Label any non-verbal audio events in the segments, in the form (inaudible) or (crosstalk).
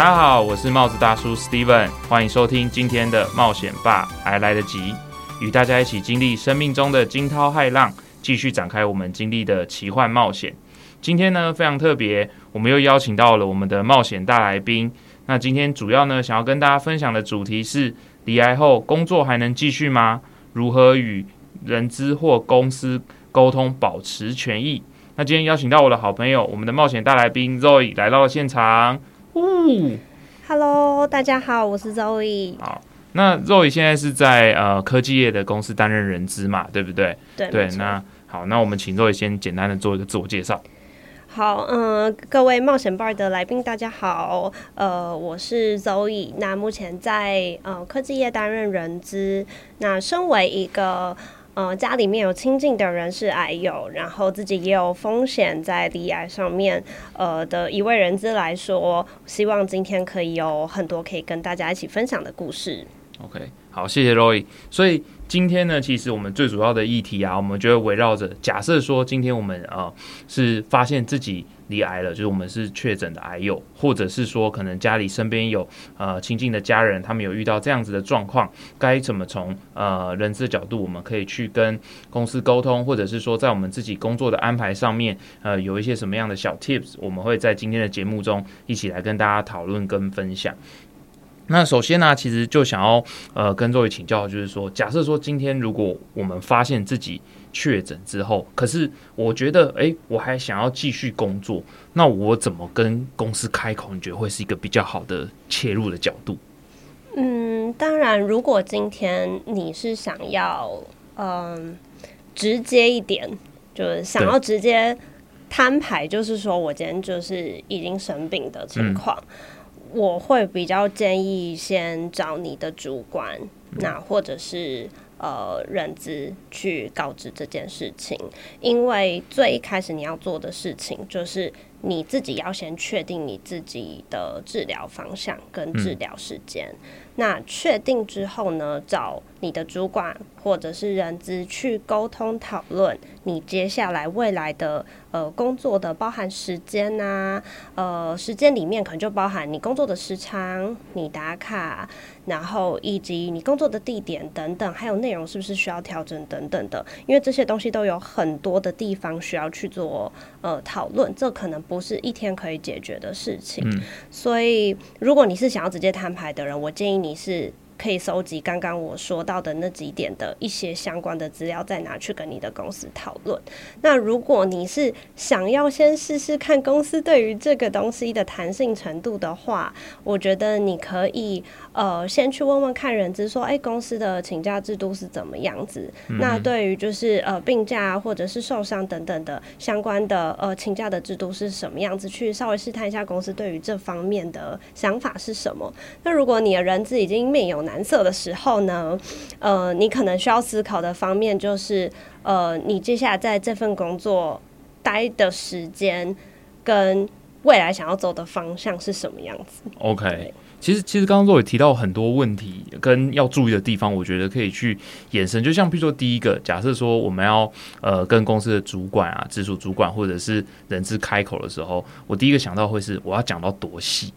大家好，我是帽子大叔 Steven，欢迎收听今天的冒险吧，还来得及，与大家一起经历生命中的惊涛骇浪，继续展开我们经历的奇幻冒险。今天呢非常特别，我们又邀请到了我们的冒险大来宾。那今天主要呢想要跟大家分享的主题是：离癌后工作还能继续吗？如何与人资或公司沟通，保持权益？那今天邀请到我的好朋友，我们的冒险大来宾 Zoe 来到了现场。呜，Hello，大家好，我是 Zoe。好，那 Zoe 现在是在呃科技业的公司担任人资嘛，对不对？对对。那好，那我们请 Zoe 先简单的做一个自我介绍。好，嗯，各位冒险 bar 的来宾，大家好。呃，我是 Zoe，那目前在呃科技业担任人资。那身为一个呃，家里面有亲近的人是癌友，然后自己也有风险在离癌上面，呃的一位人资来说，希望今天可以有很多可以跟大家一起分享的故事。OK，好，谢谢 Roy。所以今天呢，其实我们最主要的议题啊，我们就会围绕着假设说，今天我们呃是发现自己。离癌了，就是我们是确诊的癌友，或者是说可能家里身边有呃亲近的家人，他们有遇到这样子的状况，该怎么从呃人资角度，我们可以去跟公司沟通，或者是说在我们自己工作的安排上面，呃有一些什么样的小 tips，我们会在今天的节目中一起来跟大家讨论跟分享。那首先呢，其实就想要呃跟各位请教，就是说，假设说今天如果我们发现自己确诊之后，可是我觉得，哎，我还想要继续工作，那我怎么跟公司开口？你觉得会是一个比较好的切入的角度？嗯，当然，如果今天你是想要嗯直接一点，就是想要直接摊牌，就是说我今天就是已经生病的情况。我会比较建议先找你的主管，那或者是呃人资去告知这件事情，因为最一开始你要做的事情就是你自己要先确定你自己的治疗方向跟治疗时间。那确定之后呢，找你的主管或者是人资去沟通讨论，你接下来未来的呃工作的包含时间呐，呃时间里面可能就包含你工作的时长、你打卡，然后以及你工作的地点等等，还有内容是不是需要调整等等的，因为这些东西都有很多的地方需要去做呃讨论，这可能不是一天可以解决的事情。所以如果你是想要直接摊牌的人，我建议你。你是。可以收集刚刚我说到的那几点的一些相关的资料，再拿去跟你的公司讨论。那如果你是想要先试试看公司对于这个东西的弹性程度的话，我觉得你可以呃先去问问看人资，说哎公司的请假制度是怎么样子？那对于就是呃病假或者是受伤等等的相关的呃请假的制度是什么样子？去稍微试探一下公司对于这方面的想法是什么。那如果你的人资已经面有难色的时候呢，呃，你可能需要思考的方面就是，呃，你接下来在这份工作待的时间跟未来想要走的方向是什么样子？OK，其实其实刚刚若也提到很多问题跟要注意的地方，我觉得可以去延伸。就像比如说第一个，假设说我们要呃跟公司的主管啊、直属主管或者是人资开口的时候，我第一个想到会是我要讲到多细，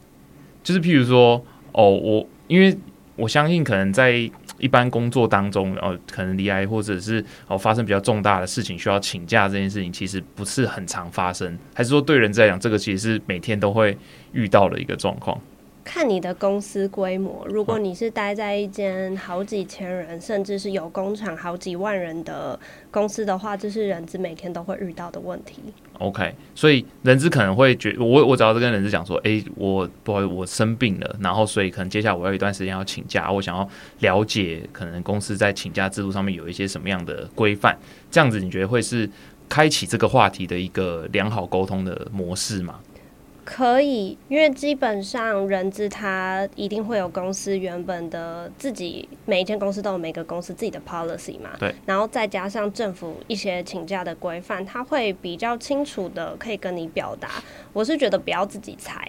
就是譬如说哦，我因为。我相信，可能在一般工作当中，哦，可能离癌或者是哦发生比较重大的事情需要请假这件事情，其实不是很常发生，还是说对人来讲，这个其实是每天都会遇到的一个状况。看你的公司规模，如果你是待在一间好几千人，甚至是有工厂好几万人的公司的话，这是人资每天都会遇到的问题。OK，所以人资可能会觉我我只要是跟人资讲说，哎，我不好意思，我生病了，然后所以可能接下来我要一段时间要请假，我想要了解可能公司在请假制度上面有一些什么样的规范，这样子你觉得会是开启这个话题的一个良好沟通的模式吗？可以，因为基本上人资他一定会有公司原本的自己，每一间公司都有每个公司自己的 policy 嘛。对。然后再加上政府一些请假的规范，他会比较清楚的可以跟你表达。我是觉得不要自己猜，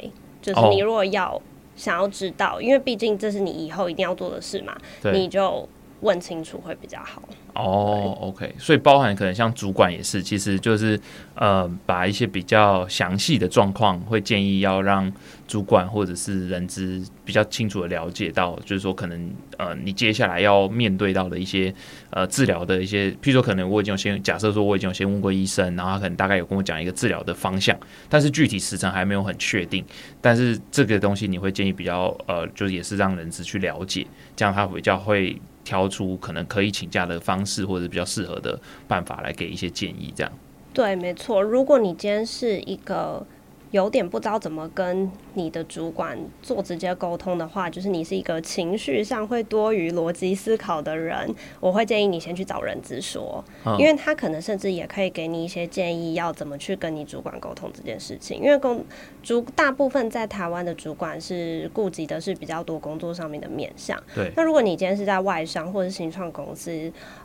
就是你如果要想要知道，因为毕竟这是你以后一定要做的事嘛，你就。问清楚会比较好。哦，OK，所以包含可能像主管也是，其实就是呃，把一些比较详细的状况，会建议要让主管或者是人资比较清楚的了解到，就是说可能呃，你接下来要面对到的一些呃治疗的一些，譬如说可能我已经有先假设说我已经有先问过医生，然后他可能大概有跟我讲一个治疗的方向，但是具体时程还没有很确定，但是这个东西你会建议比较呃，就是也是让人资去了解，这样他比较会。挑出可能可以请假的方式，或者比较适合的办法来给一些建议，这样。对，没错。如果你今天是一个。有点不知道怎么跟你的主管做直接沟通的话，就是你是一个情绪上会多于逻辑思考的人，我会建议你先去找人资说，因为他可能甚至也可以给你一些建议，要怎么去跟你主管沟通这件事情。因为工主大部分在台湾的主管是顾及的是比较多工作上面的面向。对。那如果你今天是在外商或者是新创公司，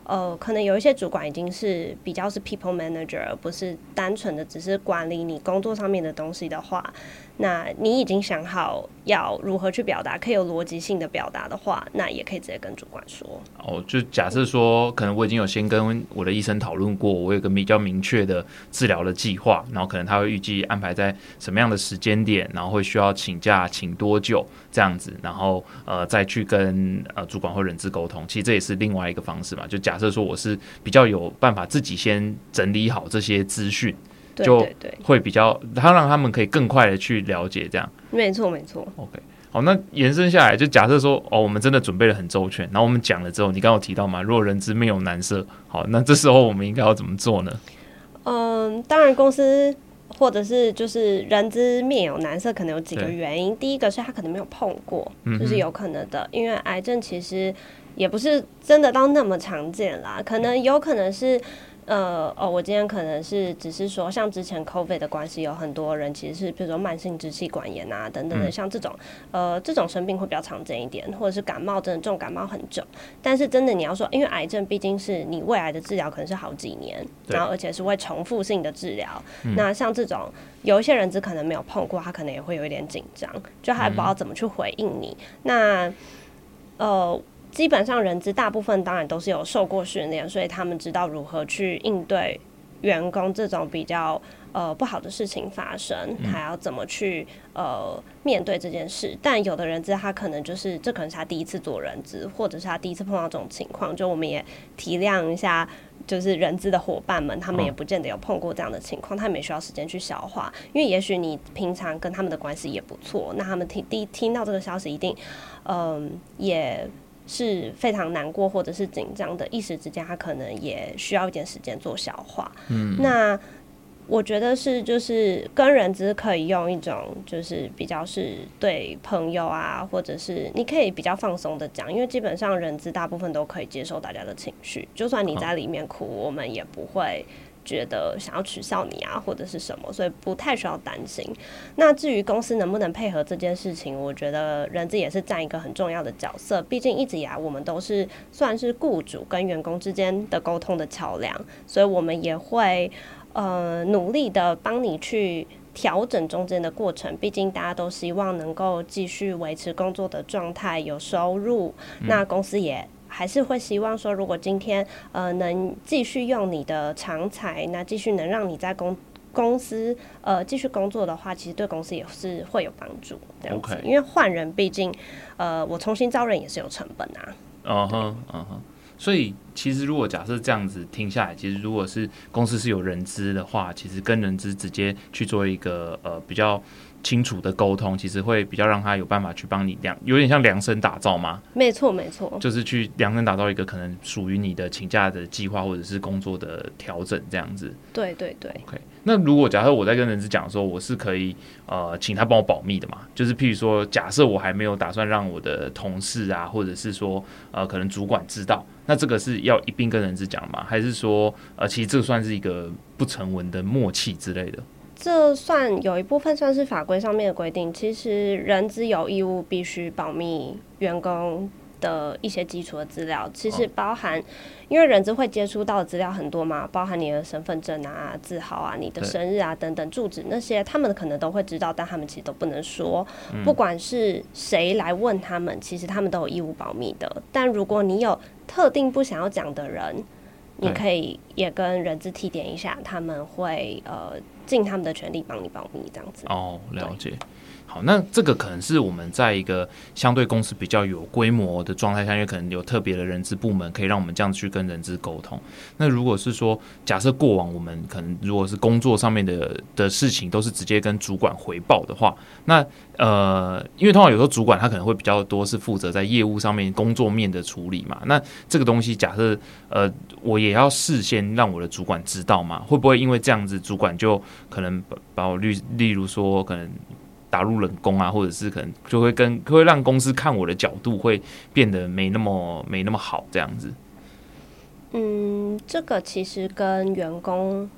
呃，可能有一些主管已经是比较是 people manager，而不是单纯的只是管理你工作上面的东西。的话，那你已经想好要如何去表达，可以有逻辑性的表达的话，那也可以直接跟主管说。哦，就假设说，可能我已经有先跟我的医生讨论过，我有个比较明确的治疗的计划，然后可能他会预计安排在什么样的时间点，然后会需要请假请多久这样子，然后呃再去跟呃主管或人资沟通。其实这也是另外一个方式嘛。就假设说我是比较有办法自己先整理好这些资讯。就会比较，他让他们可以更快的去了解这样。没错，没错。OK，好，那延伸下来，就假设说，哦，我们真的准备的很周全，然后我们讲了之后，你刚刚提到嘛，如果人之面有难色，好，那这时候我们应该要怎么做呢？嗯，当然，公司或者是就是人之面有难色，可能有几个原因。第一个是他可能没有碰过，就是有可能的，因为癌症其实也不是真的到那么常见啦，可能有可能是。呃哦，我今天可能是只是说，像之前 COVID 的关系，有很多人其实是，比如说慢性支气管炎啊等等的，像这种呃这种生病会比较常见一点，或者是感冒真的重感冒很久。但是真的你要说，因为癌症毕竟是你未来的治疗可能是好几年，然后而且是会重复性的治疗。那像这种有一些人只可能没有碰过，他可能也会有一点紧张，就还不知道怎么去回应你。那呃。基本上，人资大部分当然都是有受过训练，所以他们知道如何去应对员工这种比较呃不好的事情发生，还要怎么去呃面对这件事。但有的人资他可能就是这可能是他第一次做人资，或者是他第一次碰到这种情况，就我们也体谅一下，就是人资的伙伴们，他们也不见得有碰过这样的情况，他们也需要时间去消化。因为也许你平常跟他们的关系也不错，那他们听第听到这个消息，一定嗯也。是非常难过或者是紧张的，一时之间他可能也需要一点时间做消化。嗯，那我觉得是就是跟人只是可以用一种就是比较是对朋友啊，或者是你可以比较放松的讲，因为基本上人资大部分都可以接受大家的情绪，就算你在里面哭，我们也不会。觉得想要取笑你啊，或者是什么，所以不太需要担心。那至于公司能不能配合这件事情，我觉得人资也是占一个很重要的角色。毕竟一直以来，我们都是算是雇主跟员工之间的沟通的桥梁，所以我们也会呃努力的帮你去调整中间的过程。毕竟大家都希望能够继续维持工作的状态，有收入。那公司也。还是会希望说，如果今天呃能继续用你的长才，那继续能让你在公公司呃继续工作的话，其实对公司也是会有帮助。这样子因为换人毕竟呃我重新招人也是有成本啊。嗯哼，嗯哼。所以其实如果假设这样子听下来，其实如果是公司是有人资的话，其实跟人资直接去做一个呃比较。清楚的沟通，其实会比较让他有办法去帮你量，有点像量身打造吗？没错，没错，就是去量身打造一个可能属于你的请假的计划，或者是工作的调整这样子。对对对。OK，那如果假设我在跟人事讲说，我是可以呃请他帮我保密的嘛？就是譬如说，假设我还没有打算让我的同事啊，或者是说呃可能主管知道，那这个是要一并跟人事讲吗？还是说呃其实这算是一个不成文的默契之类的？这算有一部分算是法规上面的规定。其实人资有义务必须保密员工的一些基础的资料，其实包含，因为人资会接触到的资料很多嘛，包含你的身份证啊、字号啊、你的生日啊等等、住址那些，他们可能都会知道，但他们其实都不能说。不管是谁来问他们，其实他们都有义务保密的。但如果你有特定不想要讲的人，你可以也跟人资提点一下，他们会呃尽他们的全力帮你保密这样子。哦，了解。好，那这个可能是我们在一个相对公司比较有规模的状态下，因为可能有特别的人资部门可以让我们这样去跟人资沟通。那如果是说，假设过往我们可能如果是工作上面的的事情都是直接跟主管回报的话，那呃，因为通常有时候主管他可能会比较多是负责在业务上面工作面的处理嘛。那这个东西假设呃，我也要事先让我的主管知道嘛？会不会因为这样子，主管就可能把把我例例如说可能打入冷宫啊，或者是可能就会跟会让公司看我的角度会变得没那么没那么好这样子。嗯，这个其实跟员工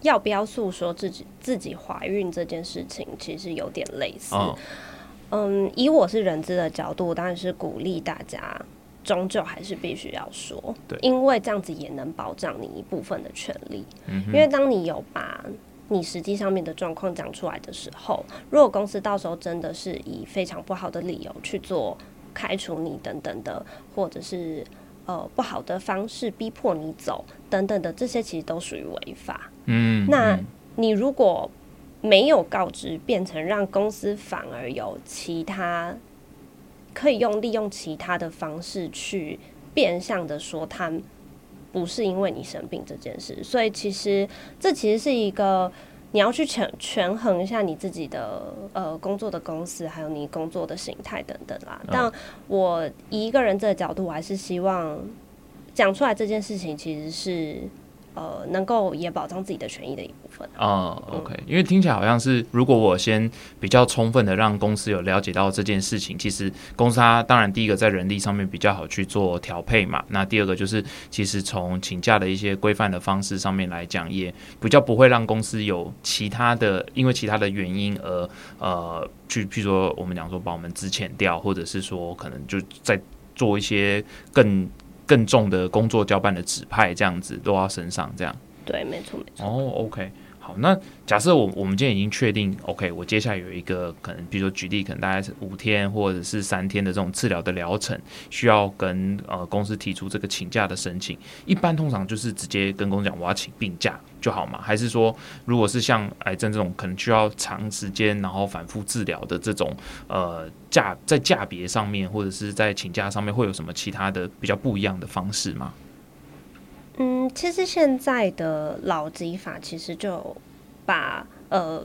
要不要诉说自己自己怀孕这件事情其实有点类似。嗯嗯，以我是人资的角度，当然是鼓励大家，终究还是必须要说，对因为这样子也能保障你一部分的权利。嗯因为当你有把你实际上面的状况讲出来的时候，如果公司到时候真的是以非常不好的理由去做开除你等等的，或者是呃不好的方式逼迫你走等等的，这些其实都属于违法。嗯，那嗯你如果没有告知，变成让公司反而有其他可以用利用其他的方式去变相的说他不是因为你生病这件事，所以其实这其实是一个你要去权权衡一下你自己的呃工作的公司，还有你工作的形态等等啦。但我以一个人这个角度，我还是希望讲出来这件事情其实是呃能够也保障自己的权益的一部分。啊、o k 因为听起来好像是，如果我先比较充分的让公司有了解到这件事情，其实公司它当然第一个在人力上面比较好去做调配嘛，那第二个就是其实从请假的一些规范的方式上面来讲，也比较不会让公司有其他的因为其他的原因而呃去，譬如说我们讲说把我们资遣掉，或者是说可能就在做一些更更重的工作交办的指派这样子落到身上这样。对，没错没错。哦，OK，好，那假设我我们今天已经确定，OK，我接下来有一个可能，比如说举例，可能大概是五天或者是三天的这种治疗的疗程，需要跟呃公司提出这个请假的申请。一般通常就是直接跟公司讲我要请病假就好嘛？还是说，如果是像癌症这种可能需要长时间然后反复治疗的这种呃价在价别上面或者是在请假上面会有什么其他的比较不一样的方式吗？嗯，其实现在的老基法其实就把呃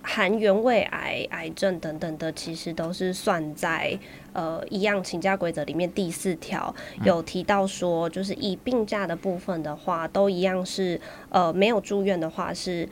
含原位癌、癌症等等的，其实都是算在呃一样请假规则里面第四条有提到说，就是以病假的部分的话，都一样是呃没有住院的话是。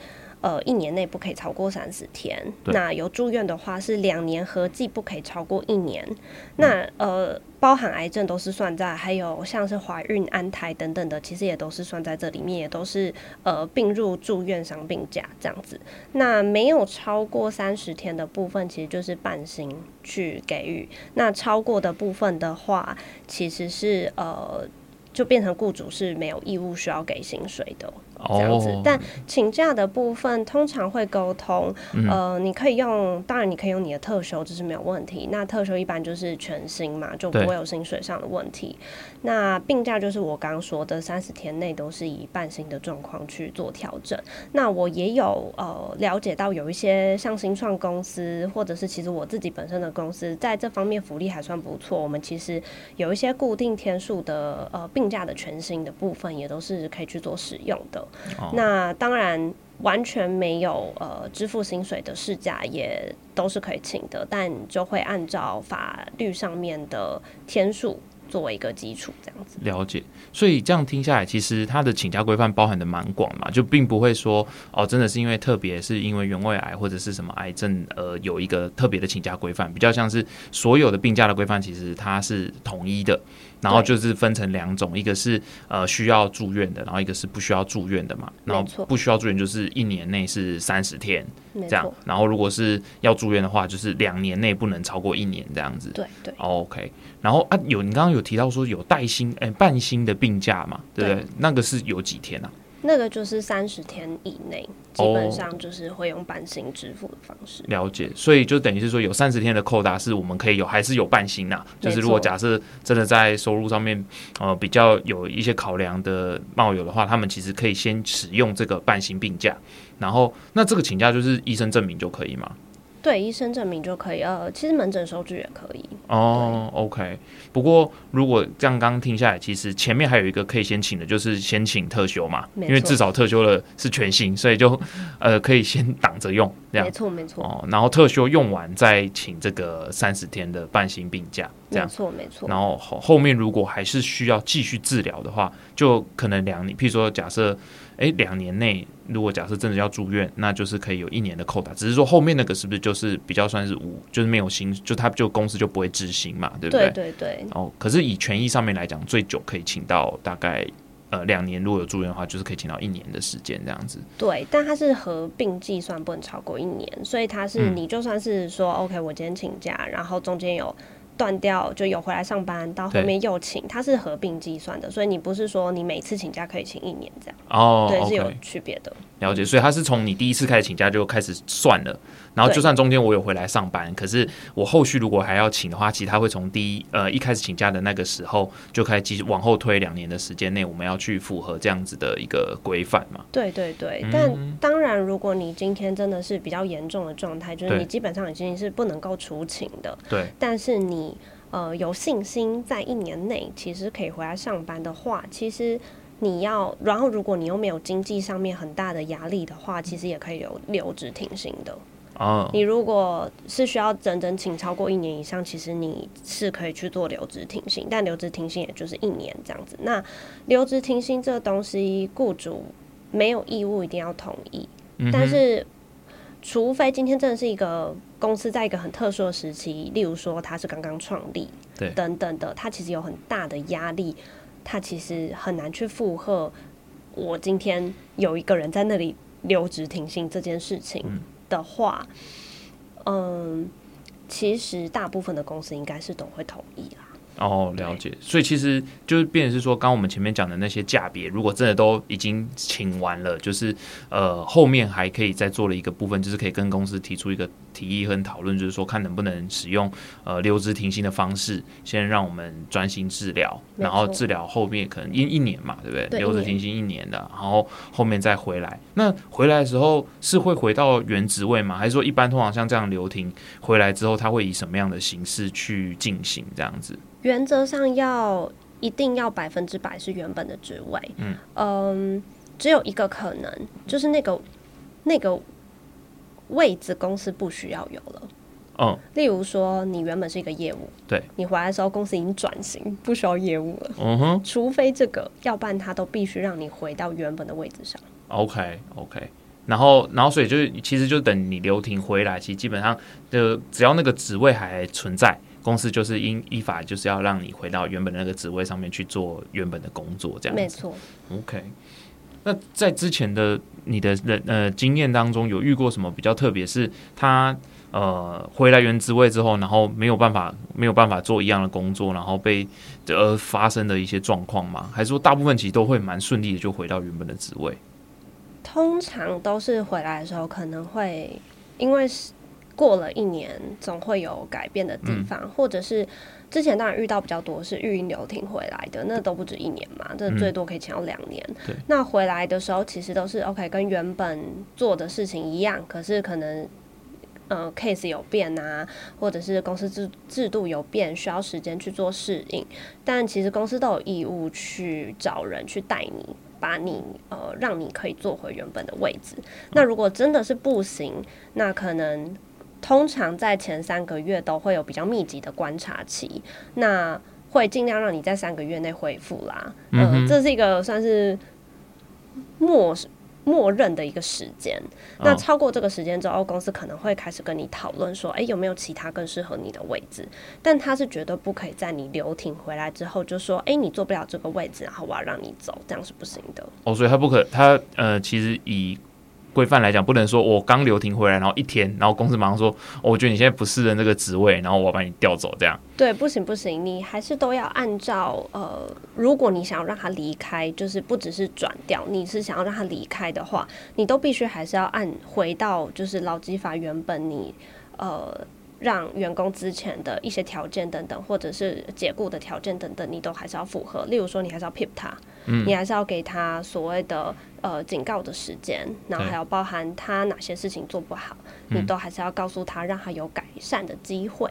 呃，一年内不可以超过三十天。那有住院的话是两年合计不可以超过一年。那呃，包含癌症都是算在，还有像是怀孕、安胎等等的，其实也都是算在这里面，也都是呃并入住院伤病假这样子。那没有超过三十天的部分，其实就是半薪去给予。那超过的部分的话，其实是呃。就变成雇主是没有义务需要给薪水的这样子，哦但请假的部分通常会沟通，嗯呃，你可以用，当然你可以用你的特休，这是没有问题。那特休一般就是全薪嘛，就不会有薪水上的问题。那病假就是我刚刚说的三十天内都是以半薪的状况去做调整。那我也有呃了解到有一些像新创公司，或者是其实我自己本身的公司，在这方面福利还算不错。我们其实有一些固定天数的呃病假的全薪的部分，也都是可以去做使用的。哦那当然。完全没有呃支付薪水的事假也都是可以请的，但就会按照法律上面的天数作为一个基础，这样子。了解，所以这样听下来，其实它的请假规范包含的蛮广嘛，就并不会说哦，真的是因为特别是因为原位癌或者是什么癌症，呃，有一个特别的请假规范，比较像是所有的病假的规范，其实它是统一的，然后就是分成两种，一个是呃需要住院的，然后一个是不需要住院的嘛，然后不需要住院就是一年内是三十天这样，，然后如果是要住院的话，就是两年内不能超过一年这样子。对对。OK，然后啊，有你刚刚有提到说有带薪哎、半薪的病假嘛，对不对？对那个是有几天啊？那个就是三十天以内，基本上就是会用半薪支付的方式。了解，所以就等于是说有三十天的扣打是我们可以有，还是有半薪呐？就是如果假设真的在收入上面呃比较有一些考量的冒友的话，他们其实可以先使用这个半薪病假，然后那这个请假就是医生证明就可以吗？对，医生证明就可以。呃，其实门诊收据也可以。哦，OK。不过如果这样刚刚听下来，其实前面还有一个可以先请的，就是先请特休嘛，因为至少特休了是全薪，所以就呃可以先挡着用。这样没错，没错。哦，然后特休用完再请这个三十天的半薪病假，这样没错，没错。然后后后面如果还是需要继续治疗的话，就可能两年，譬如说假设。哎，两年内如果假设真的要住院，那就是可以有一年的扣打。只是说后面那个是不是就是比较算是无，就是没有薪，就他就公司就不会执行嘛，对不对？对对对。哦，可是以权益上面来讲，最久可以请到大概呃两年，如果有住院的话，就是可以请到一年的时间这样子。对，但它是合并计算，不能超过一年，所以它是你就算是说 OK，我今天请假，然后中间有。断掉就有回来上班，到后面又请，它是合并计算的，所以你不是说你每次请假可以请一年这样。哦，对，是有区别的。了解，所以它是从你第一次开始请假就开始算了，然后就算中间我有回来上班，可是我后续如果还要请的话，其实他会从第一呃一开始请假的那个时候就开始继续往后推两年的时间内，我们要去符合这样子的一个规范嘛？对对对，但当然，如果你今天真的是比较严重的状态，就是你基本上已经是不能够出勤的，对，但是你呃有信心在一年内其实可以回来上班的话，其实。你要，然后如果你又没有经济上面很大的压力的话，其实也可以留留职停薪的。哦，你如果是需要整整请超过一年以上，其实你是可以去做留职停薪，但留职停薪也就是一年这样子。那留职停薪这个东西，雇主没有义务一定要同意，但是除非今天真的是一个公司在一个很特殊的时期，例如说它是刚刚创立，对，等等的，它其实有很大的压力。他其实很难去负荷我今天有一个人在那里留职停薪这件事情的话，嗯，其实大部分的公司应该是都会同意啦。哦，了解。所以其实就是变是说，刚我们前面讲的那些价别，如果真的都已经请完了，就是呃，后面还可以再做了一个部分，就是可以跟公司提出一个提议和讨论，就是说看能不能使用呃留职停薪的方式，先让我们专心治疗，然后治疗后面可能一一年嘛，对不对？留职停薪一年的，然后后面再回来。那回来的时候是会回到原职位吗？还是说一般通常像这样留停回来之后，他会以什么样的形式去进行这样子？原则上要一定要百分之百是原本的职位，嗯。嗯，只有一个可能，就是那个那个位置公司不需要有了，嗯，例如说你原本是一个业务，对，你回来的时候公司已经转型，不需要业务了，嗯哼，除非这个，要不然他都必须让你回到原本的位置上。OK OK，然后然后所以就是其实就等你留停回来，其实基本上就只要那个职位还存在。公司就是依依法就是要让你回到原本的那个职位上面去做原本的工作，这样没错。OK，那在之前的你的人呃经验当中，有遇过什么比较特别？是他呃回来原职位之后，然后没有办法没有办法做一样的工作，然后被而发生的一些状况吗？还是说大部分其实都会蛮顺利的就回到原本的职位？通常都是回来的时候可能会因为是。过了一年，总会有改变的地方，或者是之前当然遇到比较多是育婴留停回来的，那都不止一年嘛，这最多可以请到两年。那回来的时候其实都是 OK，跟原本做的事情一样，可是可能呃 case 有变啊，或者是公司制制度有变，需要时间去做适应。但其实公司都有义务去找人去带你，把你呃让你可以坐回原本的位置。那如果真的是不行，那可能。通常在前三个月都会有比较密集的观察期，那会尽量让你在三个月内恢复啦。嗯，这是一个算是默默认的一个时间。那超过这个时间之后，公司可能会开始跟你讨论说，哎，有没有其他更适合你的位置？但他是绝对不可以在你留停回来之后就说，哎，你做不了这个位置，然后我要让你走，这样是不行的。哦，所以他不可，他呃，其实以规范来讲，不能说我刚留停回来，然后一天，然后公司马上说，我觉得你现在不适任这个职位，然后我把你调走，这样。对，不行不行，你还是都要按照呃，如果你想要让他离开，就是不只是转调，你是想要让他离开的话，你都必须还是要按回到就是劳基法原本你呃。让员工之前的一些条件等等，或者是解雇的条件等等，你都还是要符合。例如说，你还是要 pip 他，你还是要给他所谓的呃警告的时间，然后还要包含他哪些事情做不好，你都还是要告诉他，让他有改善的机会。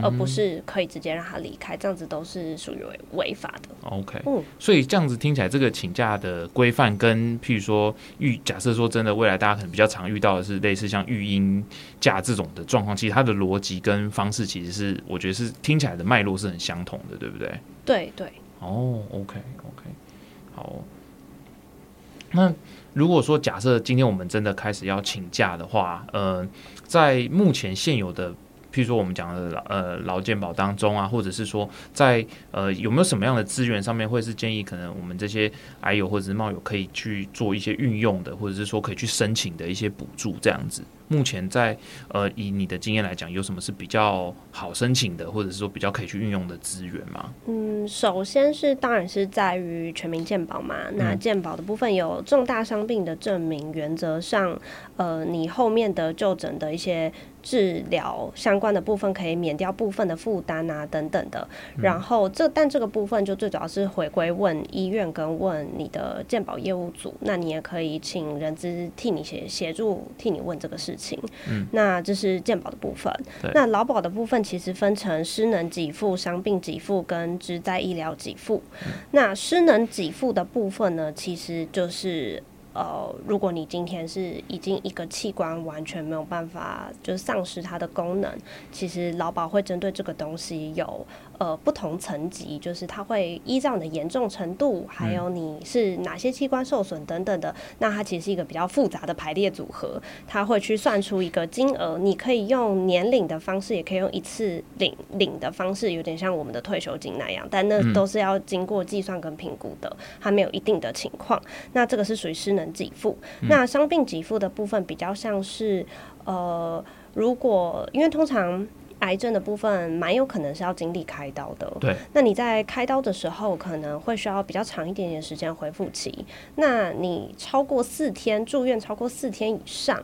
而不是可以直接让他离开，这样子都是属于违违法的。OK，嗯，所以这样子听起来，这个请假的规范跟譬如说育，假设说真的，未来大家可能比较常遇到的是类似像育婴假这种的状况，其实它的逻辑跟方式其实是我觉得是听起来的脉络是很相同的，对不对？对对。哦，OK OK，好。那如果说假设今天我们真的开始要请假的话，呃，在目前现有的。譬如说我们讲的呃劳健保当中啊，或者是说在呃有没有什么样的资源上面，会是建议可能我们这些癌友或者是冒友可以去做一些运用的，或者是说可以去申请的一些补助这样子。目前在呃以你的经验来讲，有什么是比较好申请的，或者是说比较可以去运用的资源吗？嗯，首先是当然是在于全民健保嘛。那健保的部分有重大伤病的证明，原则上呃你后面的就诊的一些。治疗相关的部分可以免掉部分的负担啊，等等的。然后这但这个部分就最主要是回归问医院跟问你的健保业务组，那你也可以请人资替你协协助替你问这个事情。嗯，那这是健保的部分。那劳保的部分其实分成失能给付、伤病给付跟职灾医疗给付。那失能给付的部分呢，其实就是。呃，如果你今天是已经一个器官完全没有办法，就是丧失它的功能，其实劳保会针对这个东西有。呃，不同层级就是它会依照你的严重程度，还有你是哪些器官受损等等的，那它其实是一个比较复杂的排列组合，它会去算出一个金额，你可以用年领的方式，也可以用一次领领的方式，有点像我们的退休金那样，但那都是要经过计算跟评估的，它没有一定的情况。那这个是属于失能给付，那伤病给付的部分比较像是呃，如果因为通常。癌症的部分蛮有可能是要经历开刀的，对。那你在开刀的时候可能会需要比较长一点点时间恢复期。那你超过四天住院超过四天以上，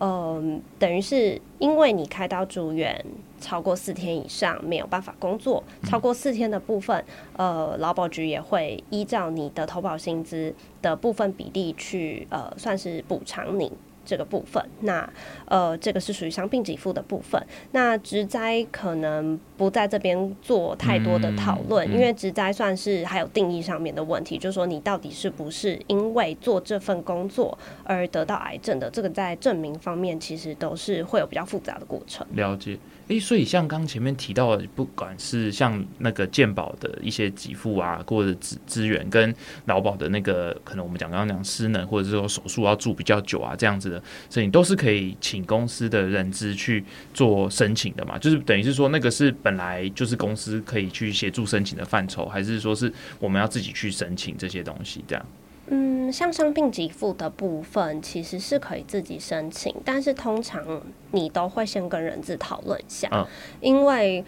嗯，等于是因为你开刀住院超过四天以上没有办法工作，超过四天的部分，呃，劳保局也会依照你的投保薪资的部分比例去呃算是补偿你。这个部分，那呃，这个是属于伤病给付的部分。那植栽可能不在这边做太多的讨论，因为植栽算是还有定义上面的问题，就是说你到底是不是因为做这份工作而得到癌症的，这个在证明方面其实都是会有比较复杂的过程。了解。诶，所以像刚前面提到的，不管是像那个健保的一些给付啊，或者资资源，跟劳保的那个，可能我们讲刚刚讲失能，或者是说手术要住比较久啊，这样子的所以你，都是可以请公司的人资去做申请的嘛？就是等于是说，那个是本来就是公司可以去协助申请的范畴，还是说是我们要自己去申请这些东西这样？嗯，像伤病给付的部分，其实是可以自己申请，但是通常你都会先跟人资讨论一下，因为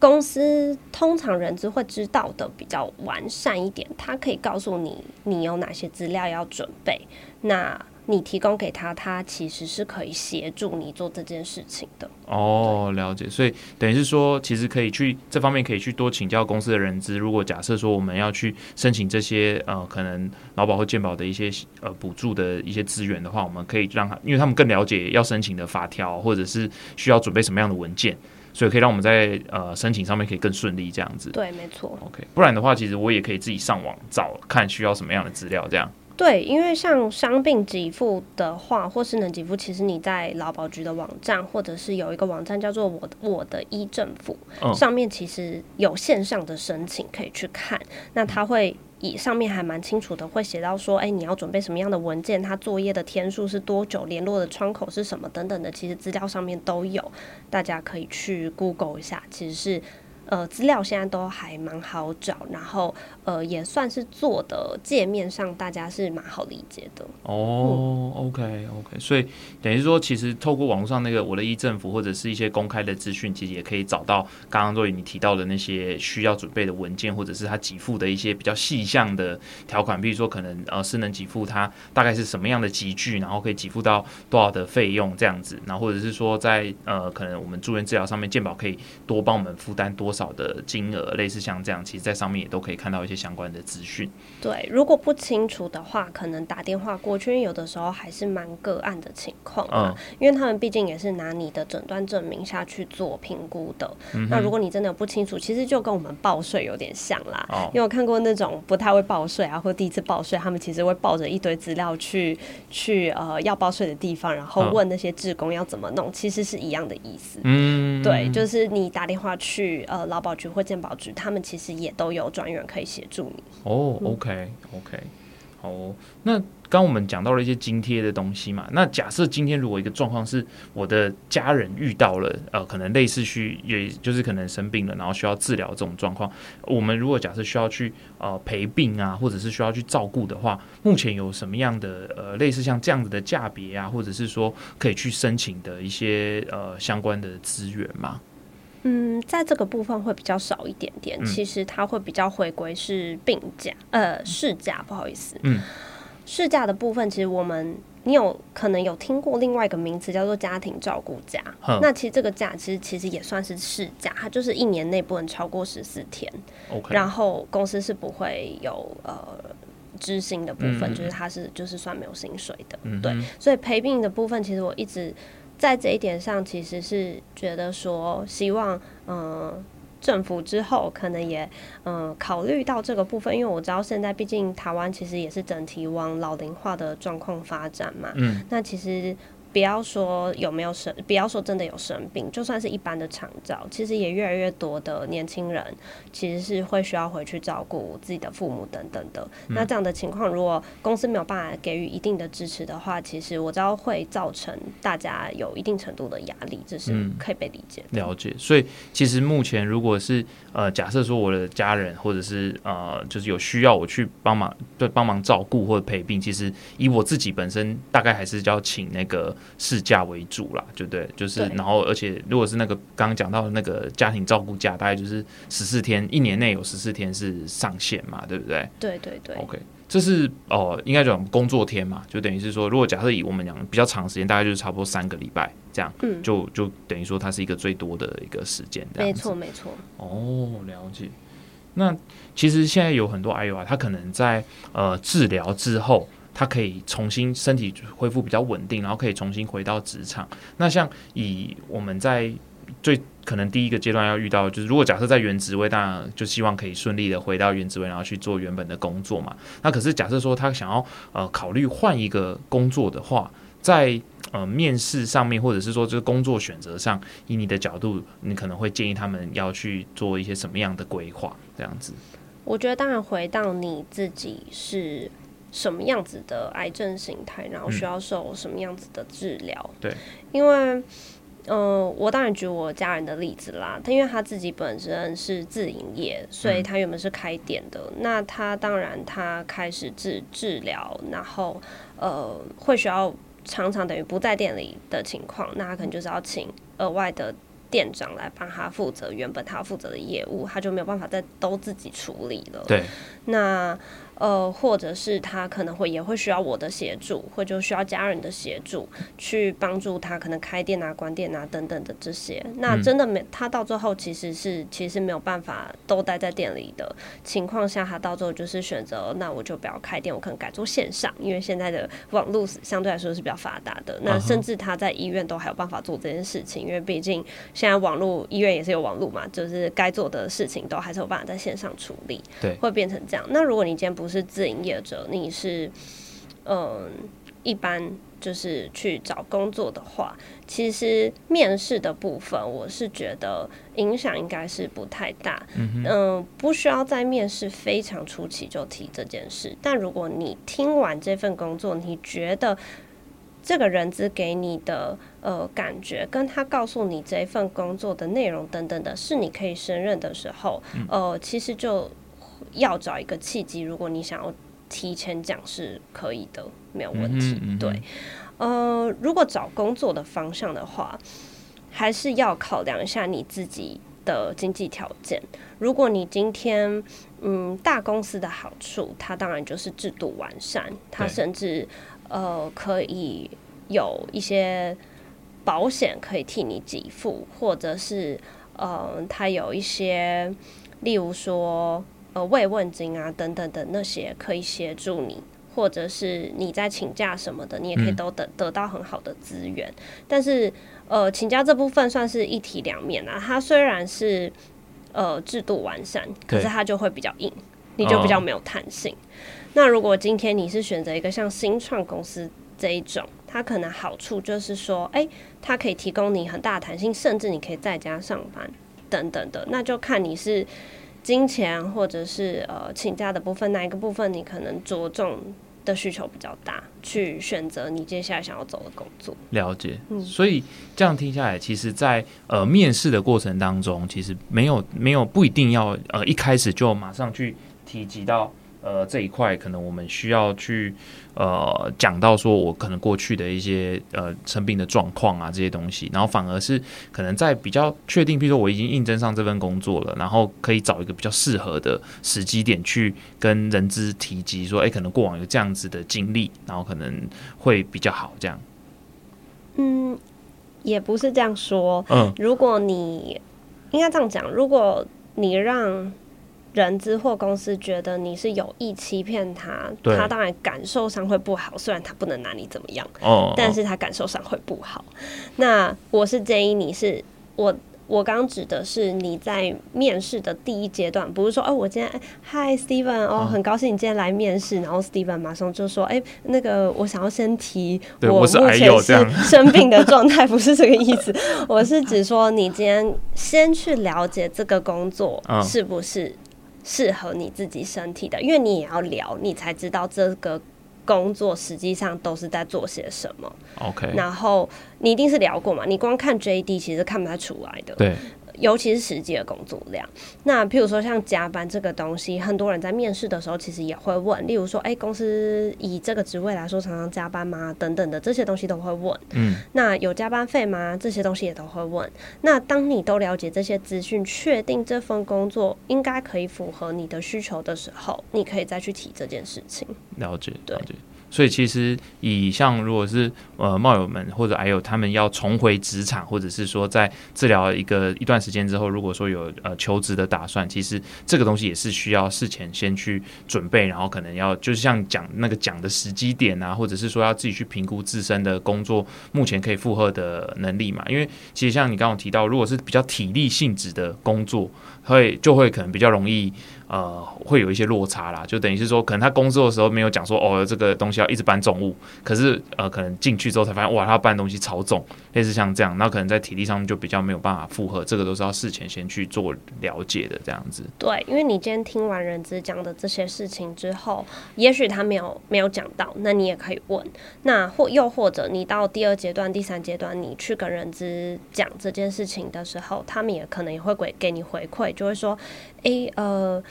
公司通常人资会知道的比较完善一点，他可以告诉你你有哪些资料要准备，那。你提供给他，他其实是可以协助你做这件事情的。哦，了解。所以等于是说，其实可以去这方面可以去多请教公司的人资。如果假设说我们要去申请这些呃，可能劳保或健保的一些呃补助的一些资源的话，我们可以让他，因为他们更了解要申请的法条，或者是需要准备什么样的文件，所以可以让我们在呃申请上面可以更顺利这样子。对，没错。OK，不然的话，其实我也可以自己上网找看需要什么样的资料这样。对，因为像伤病给付的话，或是能给付，其实你在劳保局的网站，或者是有一个网站叫做“我我的医政府”，上面其实有线上的申请可以去看。那他会以上面还蛮清楚的，会写到说，哎，你要准备什么样的文件，他作业的天数是多久，联络的窗口是什么等等的，其实资料上面都有，大家可以去 Google 一下，其实是。呃资料现在都还蛮好找，然后呃也算是做的界面上大家是蛮好理解的。哦，OK OK，所以等于说，其实透过网络上那个我的一政府或者是一些公开的资讯，其实也可以找到刚刚若雨你提到的那些需要准备的文件，或者是他给付的一些比较细项的条款，比如说可能呃失能给付它大概是什么样的集聚，然后可以给付到多少的费用这样子，然后或者是说在呃可能我们住院治疗上面健保可以多帮我们负担多少的金额，类似像这样，其实在上面也都可以看到一些相关的资讯。对，如果不清楚的话，可能打电话过去，因为有的时候还是蛮个案的情况啊，因为他们毕竟也是拿你的诊断证明下去做评估的。那如果你真的不清楚，其实就跟我们报税有点像啦。因为我看过那种不太会报税啊，或第一次报税，他们其实会抱着一堆资料去去呃要报税的地方，然后问那些职工要怎么弄，其实是一样的意思。嗯，对，就是你打电话去呃劳保局或健保局，他们其实也都有专员可以协助你。哦，OK OK。哦，那刚我们讲到了一些津贴的东西嘛，那假设今天如果一个状况是我的家人遇到了呃，可能类似需，也就是可能生病了，然后需要治疗这种状况，我们如果假设需要去呃陪病啊，或者是需要去照顾的话，目前有什么样的呃类似像这样子的价别啊，或者是说可以去申请的一些呃相关的资源吗？嗯，在这个部分会比较少一点点。其实它会比较回归是病假，呃，事假，不好意思。嗯，事假的部分，其实我们你有可能有听过另外一个名词叫做家庭照顾假。那其实这个假其实其实也算是事假，它就是一年内不能超过十四天。OK，然后公司是不会有呃知心的部分，就是它是就是算没有薪水的。对，所以陪病的部分，其实我一直。在这一点上，其实是觉得说，希望嗯，政府之后可能也嗯考虑到这个部分，因为我知道现在毕竟台湾其实也是整体往老龄化的状况发展嘛。嗯，那其实。不要说有没有生，不要说真的有生病，就算是一般的肠照，其实也越来越多的年轻人其实是会需要回去照顾自己的父母等等的。那这样的情况，如果公司没有办法给予一定的支持的话，其实我知道会造成大家有一定程度的压力，这是可以被理解。了解。所以其实目前如果是呃，假设说我的家人或者是呃，就是有需要我去帮忙对帮忙照顾或者陪病，其实以我自己本身大概还是要请那个。事假为主啦，对不对？就是，然后，而且，如果是那个刚刚讲到的那个家庭照顾假，大概就是十四天，一年内有十四天是上限嘛，对不对？对对对。OK，这是哦，应该讲工作天嘛，就等于是说，如果假设以我们讲比较长时间，大概就是差不多三个礼拜这样，嗯，就就等于说它是一个最多的一个时间，没错没错。哦，了解。那其实现在有很多 I U 啊，它可能在呃治疗之后。他可以重新身体恢复比较稳定，然后可以重新回到职场。那像以我们在最可能第一个阶段要遇到，就是如果假设在原职位，当然就希望可以顺利的回到原职位，然后去做原本的工作嘛。那可是假设说他想要呃考虑换一个工作的话，在呃面试上面，或者是说这个工作选择上，以你的角度，你可能会建议他们要去做一些什么样的规划？这样子，我觉得当然回到你自己是。什么样子的癌症形态，然后需要受什么样子的治疗？对，因为，嗯，我当然举我家人的例子啦。他因为他自己本身是自营业，所以他原本是开店的。那他当然他开始治治疗，然后呃，会需要常常等于不在店里的情况，那他可能就是要请额外的店长来帮他负责原本他负责的业务，他就没有办法再都自己处理了。对，那。呃，或者是他可能会也会需要我的协助，或就需要家人的协助，去帮助他可能开店啊、关店啊等等的这些。那真的没他到最后其实是其实没有办法都待在店里的情况下，他到最后就是选择那我就不要开店，我可能改做线上，因为现在的网络相对来说是比较发达的。那甚至他在医院都还有办法做这件事情，因为毕竟现在网络医院也是有网络嘛，就是该做的事情都还是有办法在线上处理。对，会变成这样。那如果你今天不是自营业者，你是嗯，一般就是去找工作的话，其实面试的部分，我是觉得影响应该是不太大。嗯，不需要在面试非常初期就提这件事。但如果你听完这份工作，你觉得这个人资给你的呃感觉，跟他告诉你这一份工作的内容等等的，是你可以胜任的时候，呃，其实就要找一个契机。如果你想要提前讲，是可以的，没有问题。对，呃，如果找工作的方向的话，还是要考量一下你自己的经济条件。如果你今天嗯大公司的好处，它当然就是制度完善，它甚至。呃，可以有一些保险可以替你给付，或者是呃，它有一些，例如说呃慰问金啊等等的那些可以协助你，或者是你在请假什么的，你也可以都得得到很好的资源。但是呃，请假这部分算是一体两面啊，它虽然是呃制度完善，可是它就会比较硬，你就比较没有弹性。那如果今天你是选择一个像新创公司这一种，它可能好处就是说，哎，它可以提供你很大的弹性，甚至你可以在家上班等等的。那就看你是金钱或者是呃请假的部分，哪一个部分你可能着重的需求比较大，去选择你接下来想要走的工作。了解，嗯，所以这样听下来，其实，在呃面试的过程当中，其实没有没有不一定要呃一开始就马上去提及到。呃，这一块可能我们需要去呃讲到说，我可能过去的一些呃生病的状况啊这些东西，然后反而是可能在比较确定，比如说我已经应征上这份工作了，然后可以找一个比较适合的时机点去跟人资提及说，哎，可能过往有这样子的经历，然后可能会比较好这样。嗯，也不是这样说。嗯，如果你应该这样讲，如果你让。人资或公司觉得你是有意欺骗他，他当然感受上会不好。虽然他不能拿你怎么样，哦，但是他感受上会不好。那我是建议你是我，我刚指的是你在面试的第一阶段，不是说哦，我今天嗨，Steven，哦，很高兴你今天来面试，然后 Steven 马上就说，哎，那个我想要先提我目前是 (laughs) 生病的状态，不是这个意思。(laughs) 我是指说你今天先去了解这个工作是不是。适合你自己身体的，因为你也要聊，你才知道这个工作实际上都是在做些什么。OK，然后你一定是聊过嘛？你光看 JD 其实看不太出来的。对。尤其是实际的工作量，那譬如说像加班这个东西，很多人在面试的时候其实也会问，例如说，哎，公司以这个职位来说，常常加班吗？等等的这些东西都会问。嗯，那有加班费吗？这些东西也都会问。那当你都了解这些资讯，确定这份工作应该可以符合你的需求的时候，你可以再去提这件事情。了解，了解。所以其实以像如果是呃冒友们或者还有他们要重回职场，或者是说在治疗一个一段时间之后，如果说有呃求职的打算，其实这个东西也是需要事前先去准备，然后可能要就是像讲那个讲的时机点啊，或者是说要自己去评估自身的工作目前可以负荷的能力嘛。因为其实像你刚刚提到，如果是比较体力性质的工作，会就会可能比较容易。呃，会有一些落差啦，就等于是说，可能他工作的时候没有讲说，哦，这个东西要一直搬重物，可是呃，可能进去之后才发现，哇，他搬东西超重，类似像这样，那可能在体力上就比较没有办法负荷，这个都是要事前先去做了解的，这样子。对，因为你今天听完人资讲的这些事情之后，也许他没有没有讲到，那你也可以问，那或又或者你到第二阶段、第三阶段，你去跟人资讲这件事情的时候，他们也可能也会给给你回馈，就会说。A 呃，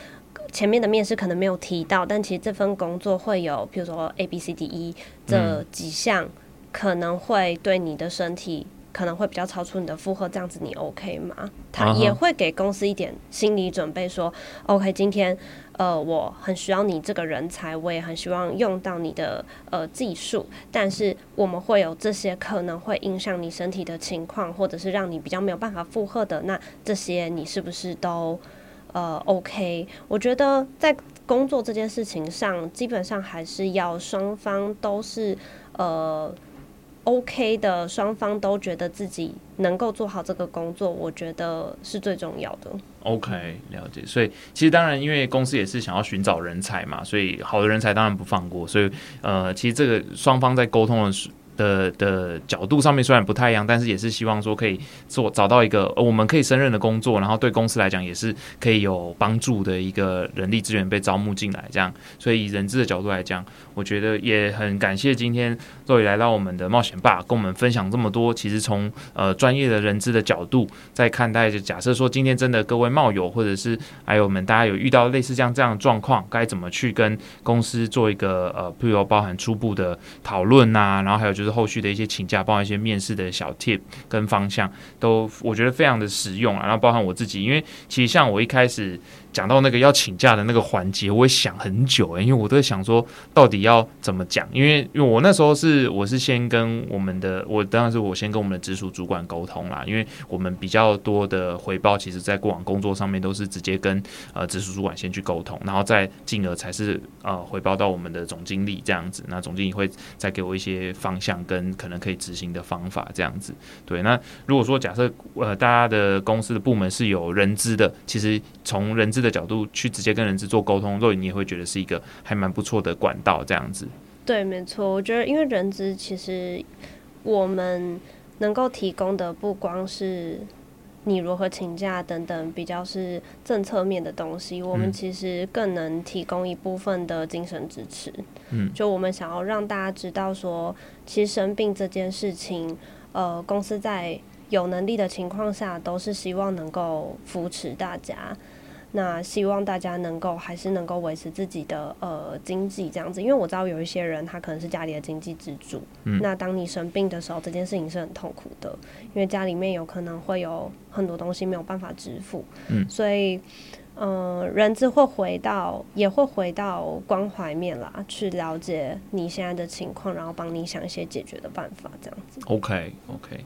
前面的面试可能没有提到，但其实这份工作会有，比如说 A B C D E 这几项，可能会对你的身体可能会比较超出你的负荷，这样子你 OK 吗？他也会给公司一点心理准备，说 OK，今天呃我很需要你这个人才，我也很希望用到你的呃技术，但是我们会有这些可能会影响你身体的情况，或者是让你比较没有办法负荷的，那这些你是不是都？呃，OK，我觉得在工作这件事情上，基本上还是要双方都是呃 OK 的，双方都觉得自己能够做好这个工作，我觉得是最重要的。OK，了解。所以其实当然，因为公司也是想要寻找人才嘛，所以好的人才当然不放过。所以呃，其实这个双方在沟通的时。的的角度上面虽然不太一样，但是也是希望说可以做找到一个我们可以胜任的工作，然后对公司来讲也是可以有帮助的一个人力资源被招募进来，这样。所以以人资的角度来讲，我觉得也很感谢今天若雨来到我们的冒险吧，跟我们分享这么多。其实从呃专业的人资的角度在看待，就假设说今天真的各位冒友或者是还有我们大家有遇到类似这样这样的状况，该怎么去跟公司做一个呃，譬如包含初步的讨论呐，然后还有就是。后续的一些请假，包括一些面试的小 tip 跟方向，都我觉得非常的实用啊。然后包含我自己，因为其实像我一开始。讲到那个要请假的那个环节，我会想很久，因为我都在想说到底要怎么讲，因为因为我那时候是我是先跟我们的我当然是我先跟我们的直属主管沟通啦，因为我们比较多的回报，其实在过往工作上面都是直接跟呃直属主管先去沟通，然后再进而才是呃回报到我们的总经理这样子，那总经理会再给我一些方向跟可能可以执行的方法这样子。对，那如果说假设呃大家的公司的部门是有人资的，其实从人资的的角度去直接跟人资做沟通，若你也会觉得是一个还蛮不错的管道，这样子。对，没错，我觉得因为人资其实我们能够提供的不光是你如何请假等等比较是政策面的东西，我们其实更能提供一部分的精神支持。嗯，就我们想要让大家知道说，其实生病这件事情，呃，公司在有能力的情况下，都是希望能够扶持大家。那希望大家能够还是能够维持自己的呃经济这样子，因为我知道有一些人他可能是家里的经济支柱。嗯。那当你生病的时候，这件事情是很痛苦的，因为家里面有可能会有很多东西没有办法支付。嗯。所以，嗯，人资会回到也会回到关怀面啦，去了解你现在的情况，然后帮你想一些解决的办法，这样子。OK OK，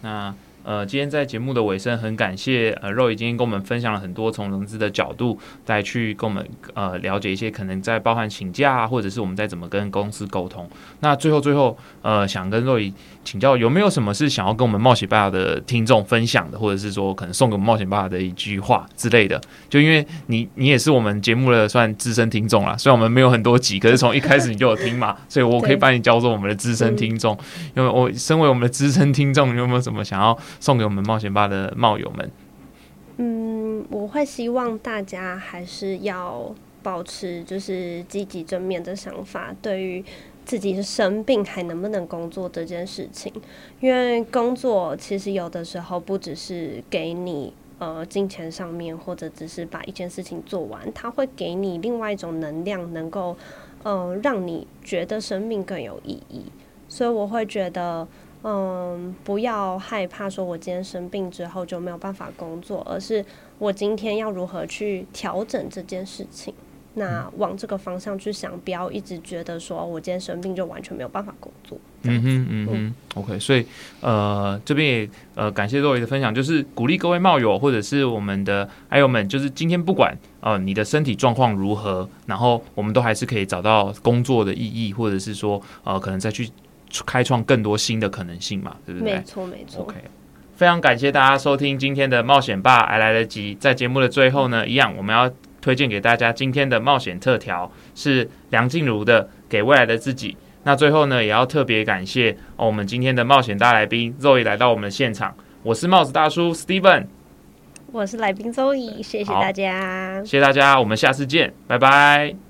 那。呃，今天在节目的尾声，很感谢呃肉已经跟我们分享了很多从融资的角度，再去跟我们呃了解一些可能在包含请假啊，或者是我们在怎么跟公司沟通。那最后最后呃，想跟肉姨请教，有没有什么是想要跟我们冒险爸的听众分享的，或者是说可能送给我们冒险爸的一句话之类的？就因为你你也是我们节目的算资深听众啦，虽然我们没有很多集，可是从一开始你就有听嘛，所以我可以把你叫做我们的资深听众。因为我身为我们的资深听众，你有没有什么想要？送给我们冒险吧的冒友们。嗯，我会希望大家还是要保持就是积极正面的想法，对于自己是生病还能不能工作这件事情，因为工作其实有的时候不只是给你呃金钱上面，或者只是把一件事情做完，它会给你另外一种能量，能够呃让你觉得生命更有意义。所以我会觉得。嗯，不要害怕说，我今天生病之后就没有办法工作，而是我今天要如何去调整这件事情。那往这个方向去想，不要一直觉得说我今天生病就完全没有办法工作。嗯哼嗯哼，OK。所以呃，这边也呃感谢若雨的分享，就是鼓励各位冒友或者是我们的爱友们，就是今天不管呃你的身体状况如何，然后我们都还是可以找到工作的意义，或者是说呃可能再去。开创更多新的可能性嘛，对不对？没错，没错。OK，非常感谢大家收听今天的冒险吧，还来得及。在节目的最后呢，一样我们要推荐给大家今天的冒险特调是梁静茹的《给未来的自己》。那最后呢，也要特别感谢哦，我们今天的冒险大来宾 Zoe 来到我们的现场。我是帽子大叔 Steven，我是来宾 Zoe，谢谢大家，谢谢大家，我们下次见，拜拜。